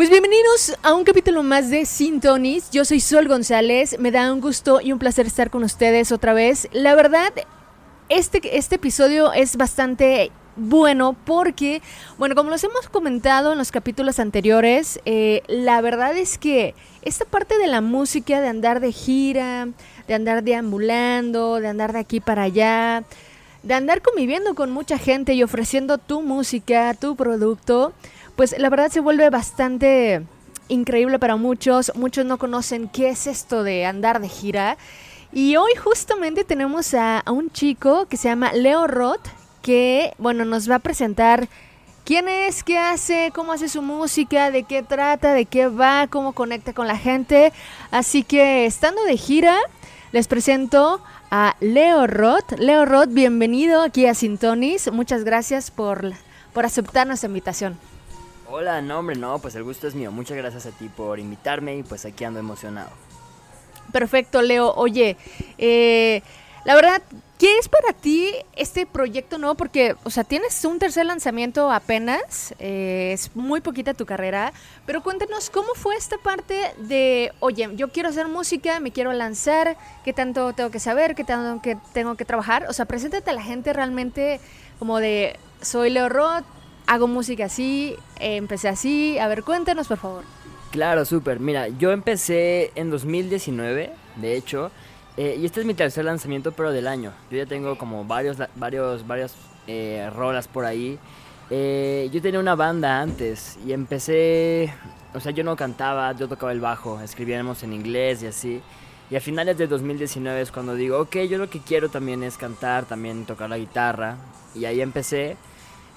Pues bienvenidos a un capítulo más de Sintonis. Yo soy Sol González. Me da un gusto y un placer estar con ustedes otra vez. La verdad, este, este episodio es bastante bueno porque, bueno, como los hemos comentado en los capítulos anteriores, eh, la verdad es que esta parte de la música, de andar de gira, de andar deambulando, de andar de aquí para allá, de andar conviviendo con mucha gente y ofreciendo tu música, tu producto, pues la verdad se vuelve bastante increíble para muchos. Muchos no conocen qué es esto de andar de gira. Y hoy justamente tenemos a, un chico que se llama Leo Roth, que, bueno, nos va a presentar quién es, qué hace, cómo hace su música, de qué trata, de qué va, cómo conecta con la gente. Así que, estando de gira, les presento a Leo Roth. Leo Roth, bienvenido aquí a Sintonis. Muchas gracias por, por aceptar nuestra invitación. Hola, no hombre, no, pues el gusto es mío. Muchas gracias a ti por invitarme y pues aquí ando emocionado. Perfecto, Leo. Oye, eh, la verdad, ¿qué es para ti este proyecto nuevo? Porque, o sea, tienes un tercer lanzamiento apenas, eh, es muy poquita tu carrera, pero cuéntanos cómo fue esta parte de, oye, yo quiero hacer música, me quiero lanzar, ¿qué tanto tengo que saber? ¿Qué tanto que tengo que trabajar? O sea, preséntate a la gente realmente como de, soy Leo Roth, hago música así, eh, empecé así. A ver, cuéntanos, por favor. Claro, súper. Mira, yo empecé en 2019, de hecho, eh, y este es mi tercer lanzamiento, pero del año. Yo ya tengo como varios, varios, varias eh, rolas por ahí. yo tenía una banda antes y empecé, o sea, yo no cantaba, yo tocaba el bajo, escribíamos en inglés y así. Y a finales de 2019 es cuando digo, ok, yo lo que quiero también es cantar, también tocar la guitarra. Y ahí empecé.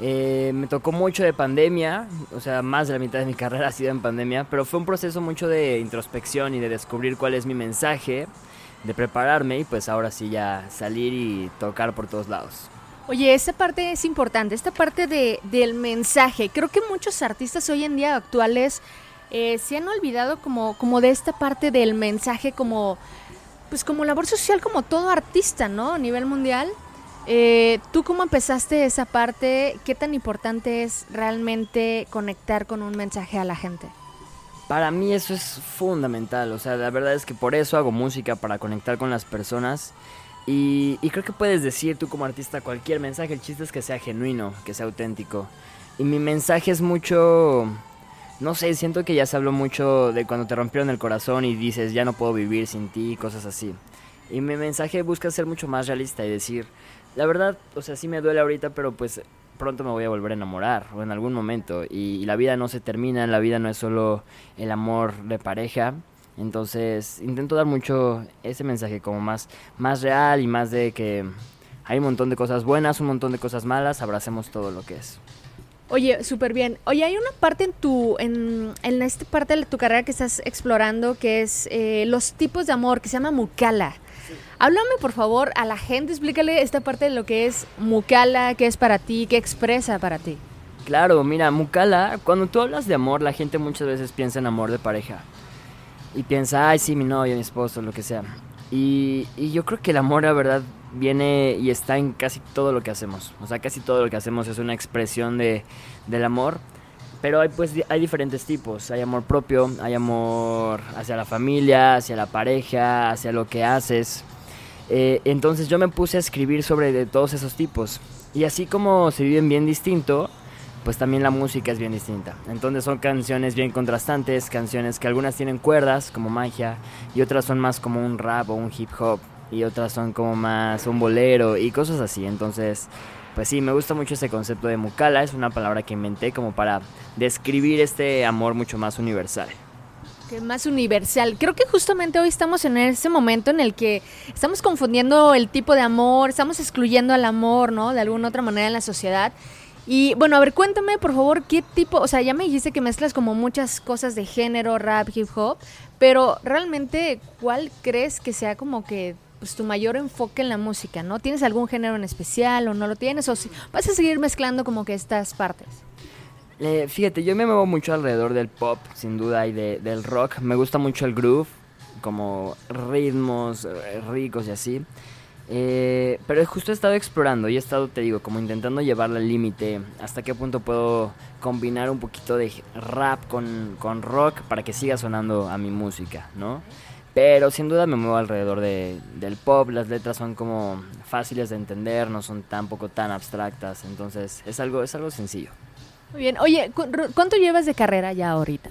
Eh, me tocó mucho de pandemia, o sea, más de la mitad de mi carrera ha sido en pandemia, pero fue un proceso mucho de introspección y de descubrir cuál es mi mensaje, de prepararme y pues ahora sí ya salir y tocar por todos lados. Oye, esta parte es importante, esta parte de, del mensaje. Creo que muchos artistas hoy en día actuales eh, se han olvidado como, como de esta parte del mensaje como, pues como labor social, como todo artista, ¿no? A nivel mundial. Eh, ¿Tú cómo empezaste esa parte? ¿Qué tan importante es realmente conectar con un mensaje a la gente? Para mí eso es fundamental, o sea, la verdad es que por eso hago música, para conectar con las personas. Y, creo que puedes decir tú como artista cualquier mensaje, el chiste es que sea genuino, que sea auténtico. Y mi mensaje es mucho, no sé, siento que ya se habló mucho de cuando te rompieron el corazón y dices, ya no puedo vivir sin ti, cosas así. Y mi mensaje busca ser mucho más realista y decir, la verdad, o sea, sí me duele ahorita, pero pues pronto me voy a volver a enamorar, o en algún momento. Y, la vida no se termina, la vida no es solo el amor de pareja. Entonces, intento dar mucho ese mensaje como más, más real y más de que hay un montón de cosas buenas, un montón de cosas malas, abracemos todo lo que es. Oye, súper bien. Oye, hay una parte en tu, en, en esta parte de tu carrera que estás explorando que es eh, los tipos de amor, que se llama Mukala. Háblame, por favor, a la gente, explícale esta parte de lo que es Mukala, qué es para ti, qué expresa para ti. Claro, mira, Mukala, cuando tú hablas de amor, la gente muchas veces piensa en amor de pareja. Y piensa, ay, sí, mi novio, mi esposo, lo que sea. Y, y yo creo que el amor, la verdad, viene y está en casi todo lo que hacemos. O sea, casi todo lo que hacemos es una expresión de, del amor. Pero hay, pues, hay diferentes tipos. Hay amor propio, hay amor hacia la familia, hacia la pareja, hacia lo que haces. Eh, entonces yo me puse a escribir sobre de todos esos tipos. Y así como se viven bien distinto, pues también la música es bien distinta. Entonces son canciones bien contrastantes, canciones que algunas tienen cuerdas como magia y otras son más como un rap o un hip hop y otras son como más un bolero y cosas así. Entonces pues sí, me gusta mucho ese concepto de Mukala, es una palabra que inventé como para describir este amor mucho más universal. Que más universal. Creo que justamente hoy estamos en ese momento en el que estamos confundiendo el tipo de amor, estamos excluyendo al amor, ¿no? De alguna otra manera en la sociedad. Y bueno, a ver, cuéntame por favor qué tipo, o sea, ya me dijiste que mezclas como muchas cosas de género, rap, hip hop, pero realmente, ¿cuál crees que sea como que pues, tu mayor enfoque en la música, ¿no? ¿Tienes algún género en especial o no lo tienes? ¿O si, vas a seguir mezclando como que estas partes? Eh, fíjate, yo me muevo mucho alrededor del pop, sin duda, y del rock. Me gusta mucho el groove, como ritmos eh, ricos y así. Eh, pero justo he estado explorando y he estado, te digo, como intentando llevarla al límite. Hasta qué punto puedo combinar un poquito de rap con, con rock para que siga sonando a mi música, ¿no? Pero sin duda me muevo alrededor de, del pop, las letras son como fáciles de entender, no son tampoco tan abstractas, entonces es algo, es algo sencillo. Muy bien, oye, ¿cuánto llevas de carrera ya ahorita?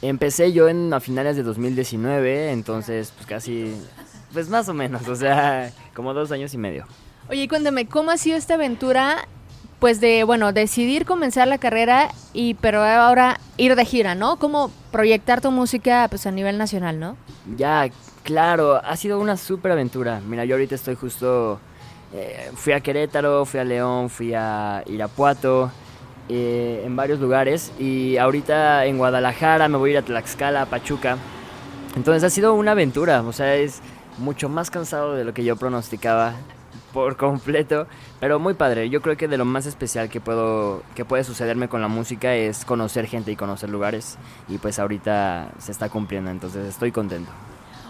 Empecé yo en a finales de 2019, entonces pues casi, pues más o menos, o sea, como dos años y medio. Oye, cuéntame, ¿cómo ha sido esta aventura pues de, bueno, decidir comenzar la carrera y pero ahora ir de gira, ¿no? ¿Cómo proyectar tu música pues a nivel nacional, ¿no? Ya, claro, ha sido una súper aventura. Mira, yo ahorita estoy justo, eh, fui a Querétaro, fui a León, fui a Irapuato, eh, en varios lugares y ahorita en Guadalajara me voy a ir a Tlaxcala, Pachuca. Entonces ha sido una aventura, o sea, es mucho más cansado de lo que yo pronosticaba por completo, pero muy padre. Yo creo que de lo más especial que puedo que puede sucederme con la música es conocer gente y conocer lugares y pues ahorita se está cumpliendo, entonces estoy contento.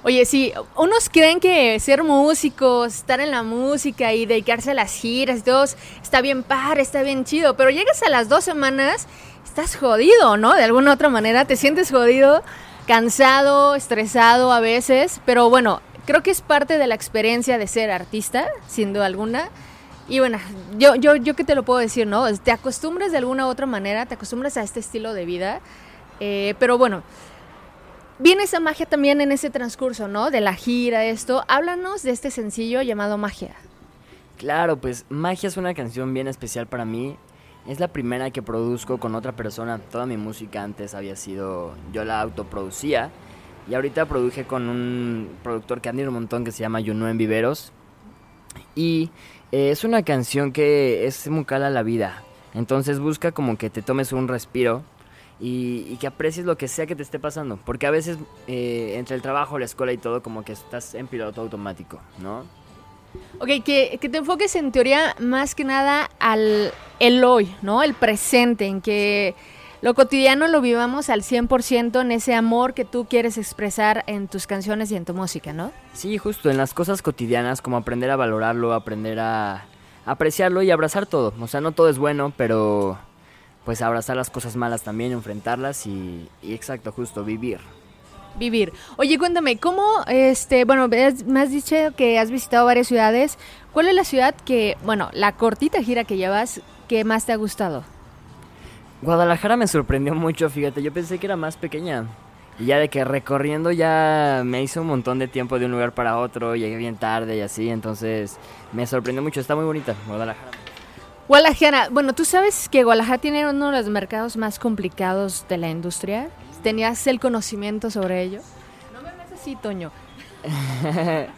Oye, sí, unos creen que ser músicos, estar en la música y dedicarse a las giras todo, está bien par, está bien chido, pero llegas a las dos semanas, estás jodido, ¿no? De alguna otra manera, te sientes jodido, cansado, estresado a veces, pero bueno, creo que es parte de la experiencia de ser artista, sin duda alguna. Y bueno, yo, yo, yo que te lo puedo decir, ¿no? Te acostumbras de alguna u otra manera, te acostumbras a este estilo de vida. Eh, pero bueno, viene esa magia también en ese transcurso, ¿no? De la gira, esto. Háblanos de este sencillo llamado Magia. Claro, pues Magia es una canción bien especial para mí. Es la primera que produzco con otra persona. Toda mi música antes había sido, yo la autoproducía. Y ahorita produje con un productor que admiro un montón que se llama Juno en Viveros. Y eh, es una canción que es muy cala la vida. Entonces busca como que te tomes un respiro y, que aprecies lo que sea que te esté pasando. Porque a veces eh, entre el trabajo, la escuela y todo, como que estás en piloto automático, ¿no? Ok, que, que te enfoques en teoría más que nada al el hoy, ¿no? El presente, en que lo cotidiano lo vivamos al 100% en ese amor que tú quieres expresar en tus canciones y en tu música, ¿no? Sí, justo en las cosas cotidianas, como aprender a valorarlo, aprender a apreciarlo y abrazar todo. O sea, no todo es bueno, pero pues abrazar las cosas malas también, enfrentarlas y, exacto, justo, vivir. Vivir. Oye, cuéntame, ¿cómo, este, bueno, me has dicho que has visitado varias ciudades. ¿Cuál es la ciudad que, bueno, la cortita gira que llevas, que más te ha gustado? Guadalajara me sorprendió mucho, fíjate, yo pensé que era más pequeña. Y ya de que recorriendo ya me hizo un montón de tiempo de un lugar para otro, llegué bien tarde y así, entonces me sorprendió mucho, está muy bonita Guadalajara. Guadalajara, bueno, tú sabes que Guadalajara tiene uno de los mercados más complicados de la industria. ¿Tenías el conocimiento sobre ello? No me ves así, Toño.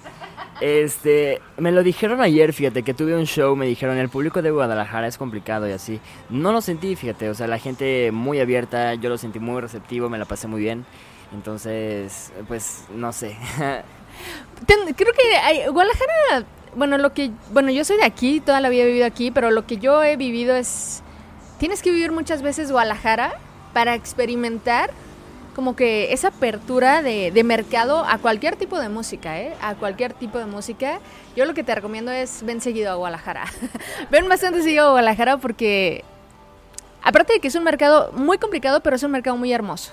Este, me lo dijeron ayer, fíjate, que tuve un show, me dijeron, el público de Guadalajara es complicado y así. No lo sentí, fíjate, o sea, la gente muy abierta, yo lo sentí muy receptivo, me la pasé muy bien. Entonces, pues, no sé. Creo que Guadalajara, bueno, lo que, bueno, yo soy de aquí, toda la vida he vivido aquí, pero lo que yo he vivido es, tienes que vivir muchas veces Guadalajara para experimentar como que esa apertura de, mercado a cualquier tipo de música, ¿eh? A cualquier tipo de música. Yo lo que te recomiendo es ven seguido a Guadalajara. ven bastante seguido a Guadalajara porque, aparte de que es un mercado muy complicado, pero es un mercado muy hermoso.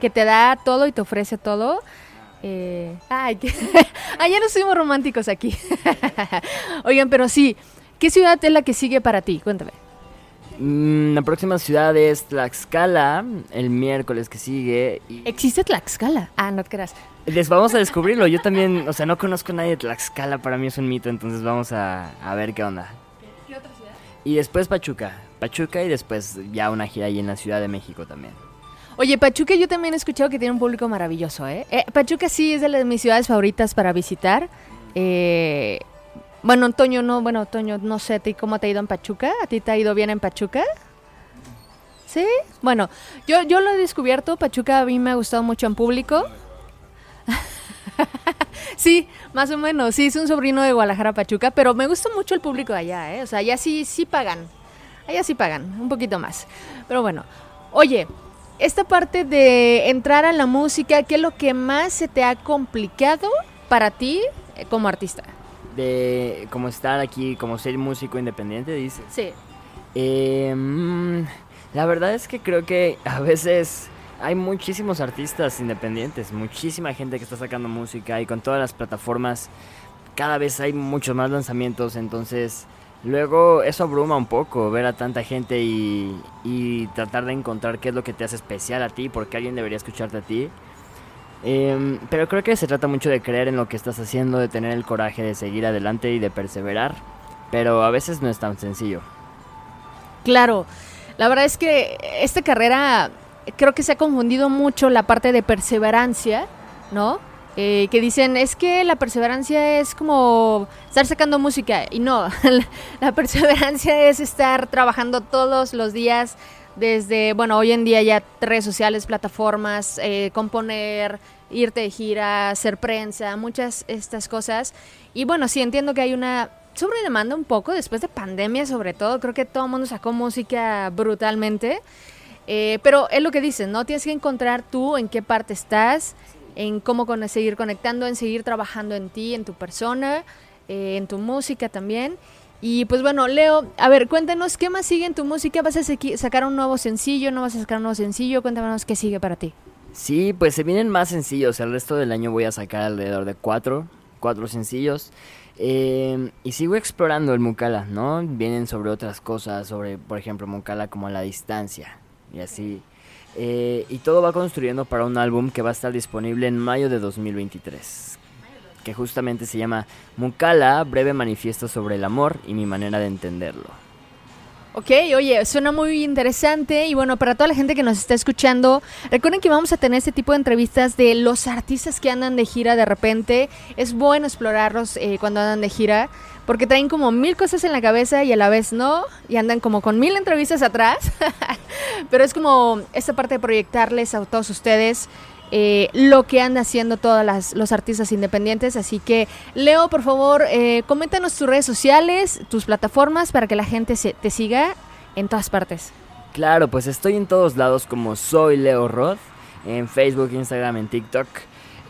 Que te da todo y te ofrece todo. Eh, ay, que, ya nos fuimos románticos aquí. Oigan, pero sí, ¿qué ciudad es la que sigue para ti? Cuéntame. Mm, la próxima ciudad es Tlaxcala, el miércoles que sigue. ¿Existe Tlaxcala? Ah, no te creas. Les vamos a descubrirlo. Yo también, o sea, no conozco a nadie de Tlaxcala. Para mí es un mito, entonces vamos a, ver qué onda. ¿Qué otra ciudad? Y después Pachuca. Pachuca y después ya una gira ahí en la Ciudad de México también. Oye, Pachuca yo también he escuchado que tiene un público maravilloso, ¿eh? eh Pachuca sí es de mis ciudades favoritas para visitar. Eh, bueno, Antonio, no, bueno, Antonio, no sé, ¿a cómo te ha ido en Pachuca? ¿A ti te ha ido bien en Pachuca? ¿Sí? Bueno, yo, yo lo he descubierto, Pachuca a mí me ha gustado mucho en público. sí, más o menos, sí, es un sobrino de Guadalajara, Pachuca, pero me gusta mucho el público allá, ¿eh? O sea, allá sí, sí pagan, allá sí pagan, un poquito más. Pero bueno, oye, esta parte de entrar a la música, ¿qué es lo que más se te ha complicado para ti eh, como artista? de como estar aquí, como ser músico independiente, dices. Sí. Eh, la verdad es que creo que a veces hay muchísimos artistas independientes, muchísima gente que está sacando música y con todas las plataformas cada vez hay muchos más lanzamientos, entonces luego eso abruma un poco ver a tanta gente y, tratar de encontrar qué es lo que te hace especial a ti, porque alguien debería escucharte a ti. Em, pero creo que se trata mucho de creer en lo que estás haciendo, de tener el coraje de seguir adelante y de perseverar, pero a veces no es tan sencillo. Claro, la verdad es que esta carrera creo que se ha confundido mucho la parte de perseverancia, ¿no? Eh, que dicen, es que la perseverancia es como estar sacando música. Y no, la perseverancia es estar trabajando todos los días desde, bueno, hoy en día ya redes sociales, plataformas, eh, componer, irte de gira, hacer prensa, muchas estas cosas. Y bueno, sí, entiendo que hay una sobredemanda un poco después de pandemia sobre todo. Creo que todo el mundo sacó música brutalmente. Eh, pero es lo que dices, ¿no? Tienes que encontrar tú en qué parte estás, en cómo con seguir conectando, en seguir trabajando en ti, en tu persona, eh, en tu música también. Y pues bueno, Leo, a ver, cuéntanos qué más sigue en tu música. ¿Vas a sacar un nuevo sencillo? ¿No vas a sacar un nuevo sencillo? Cuéntanos qué sigue para ti. Sí, pues se vienen más sencillos. El resto del año voy a sacar alrededor de cuatro, cuatro sencillos. Eh, y sigo explorando el Mucala, ¿no? Vienen sobre otras cosas, sobre, por ejemplo, Mucala como la distancia y así. Eh, y todo va construyendo para un álbum que va a estar disponible en mayo de 2023 que justamente se llama Mukala, breve manifiesto sobre el amor y mi manera de entenderlo. Ok, oye, suena muy interesante y bueno, para toda la gente que nos está escuchando, recuerden que vamos a tener este tipo de entrevistas de los artistas que andan de gira de repente. Es bueno explorarlos eh, cuando andan de gira porque traen como mil cosas en la cabeza y a la vez no, y andan como con mil entrevistas atrás. Pero es como esta parte de proyectarles a todos ustedes eh, lo que andan haciendo todos los artistas independientes. Así que, Leo, por favor, eh, coméntanos tus redes sociales, tus plataformas para que la gente se, te siga en todas partes. Claro, pues estoy en todos lados como soy Leo Roth, en Facebook, Instagram, en TikTok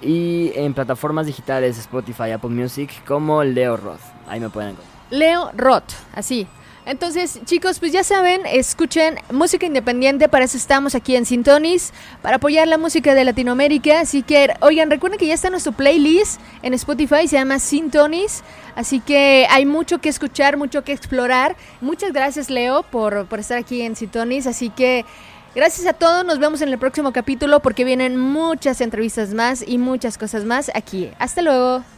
y en plataformas digitales Spotify, Apple Music como Leo Roth. Ahí me pueden encontrar. Leo Roth, así. Entonces, chicos, pues ya saben, escuchen música independiente, para eso estamos aquí en Sintonis, para apoyar la música de Latinoamérica. Así que, oigan, recuerden que ya está nuestro playlist en Spotify, se llama Sintonis. Así que hay mucho que escuchar, mucho que explorar. Muchas gracias, Leo, por, por estar aquí en Sintonis. Así que... Gracias a todos, nos vemos en el próximo capítulo porque vienen muchas entrevistas más y muchas cosas más aquí. Hasta luego.